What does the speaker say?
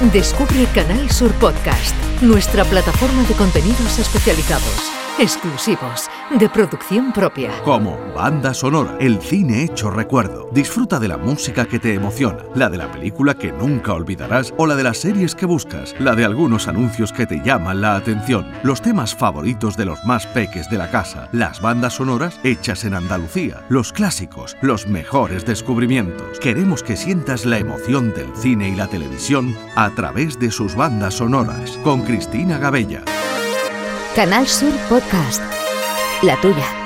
Descubre Canal Sur Podcast, nuestra plataforma de contenidos especializados, exclusivos, de producción propia. Como banda sonora, el cine hecho recuerdo. Disfruta de la música que te emociona, la de la película que nunca olvidarás o la de las series que buscas, la de algunos anuncios que te llaman la atención, los temas favoritos de los más peques de la casa, las bandas sonoras hechas en Andalucía, los clásicos, los mejores descubrimientos. Queremos que sientas la emoción del cine y la televisión a través de sus bandas sonoras con Cristina Gabella. Canal Sur Podcast. La tuya.